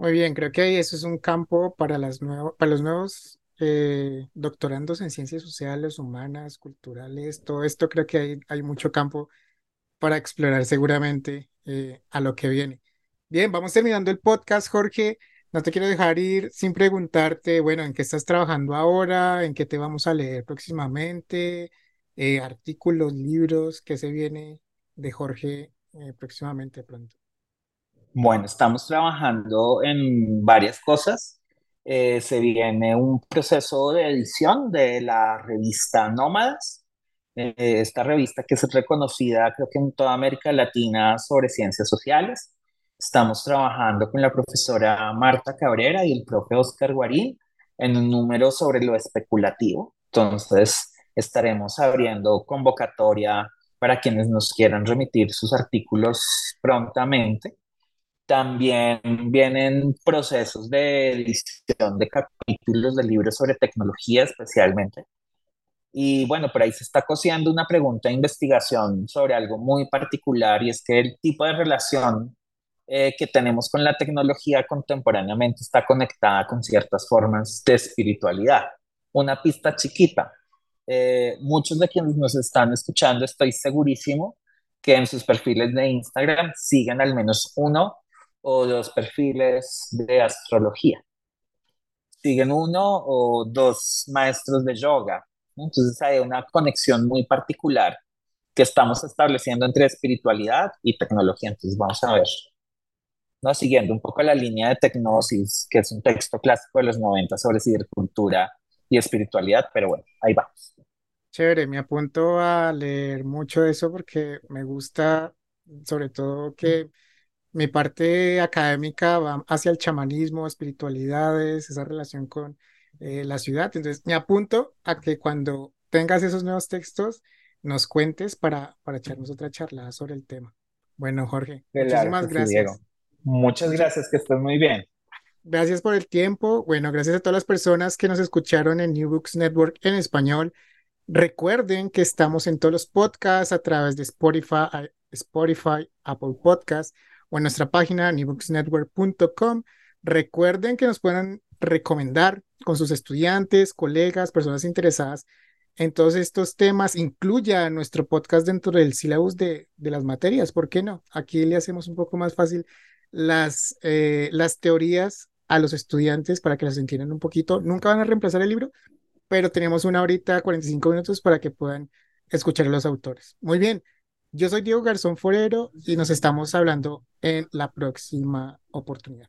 Muy bien, creo que eso es un campo para, las para los nuevos eh, doctorandos en ciencias sociales, humanas, culturales, todo esto creo que hay, mucho campo para explorar seguramente eh, a lo que viene. Bien, vamos terminando el podcast, Jorge. No te quiero dejar ir sin preguntarte, bueno, en qué estás trabajando ahora, en qué te vamos a leer próximamente, eh, artículos, libros, qué se viene de Jorge próximamente pronto. Bueno, estamos trabajando en varias cosas. Eh, se viene un proceso de edición de la revista Nómadas, eh, esta revista que es reconocida creo que en toda América Latina sobre ciencias sociales. Estamos trabajando con la profesora Marta Cabrera y el profe Oscar Guarín en un número sobre lo especulativo. Entonces, estaremos abriendo convocatoria para quienes nos quieran remitir sus artículos prontamente. También vienen procesos de edición de capítulos de libros sobre tecnología especialmente. Y bueno, por ahí se está cosiendo una pregunta de investigación sobre algo muy particular y es que el tipo de relación eh, que tenemos con la tecnología contemporáneamente está conectada con ciertas formas de espiritualidad. Una pista chiquita. Eh, muchos de quienes nos están escuchando, estoy segurísimo que en sus perfiles de Instagram siguen al menos uno o dos perfiles de astrología. Siguen uno o dos maestros de yoga. Entonces hay una conexión muy particular que estamos estableciendo entre espiritualidad y tecnología. Entonces vamos a ver, ¿no? siguiendo un poco la línea de Tecnosis, que es un texto clásico de los 90 sobre cibercultura y espiritualidad, pero bueno, ahí vamos. Chévere, me apunto a leer mucho de eso porque me gusta, sobre todo que mi parte académica va hacia el chamanismo, espiritualidades, esa relación con eh, la ciudad. Entonces, me apunto a que cuando tengas esos nuevos textos, nos cuentes para, para echarnos otra charla sobre el tema. Bueno, Jorge, muchísimas gracias. Muchas gracias, que estés muy bien. Gracias por el tiempo. Bueno, gracias a todas las personas que nos escucharon en New Books Network en español. Recuerden que estamos en todos los podcasts a través de Spotify, Spotify, Apple Podcasts o en nuestra página newbooksnetwork.com. Recuerden que nos pueden recomendar con sus estudiantes, colegas, personas interesadas en todos estos temas, incluya nuestro podcast dentro del sílabus de, de, las materias, ¿por qué no? Aquí le hacemos un poco más fácil las, eh, las teorías a los estudiantes para que las entiendan un poquito. Nunca van a reemplazar el libro, pero tenemos una horita, 45 minutos para que puedan escuchar a los autores. Muy bien, yo soy Diego Garzón Forero y nos estamos hablando en la próxima oportunidad.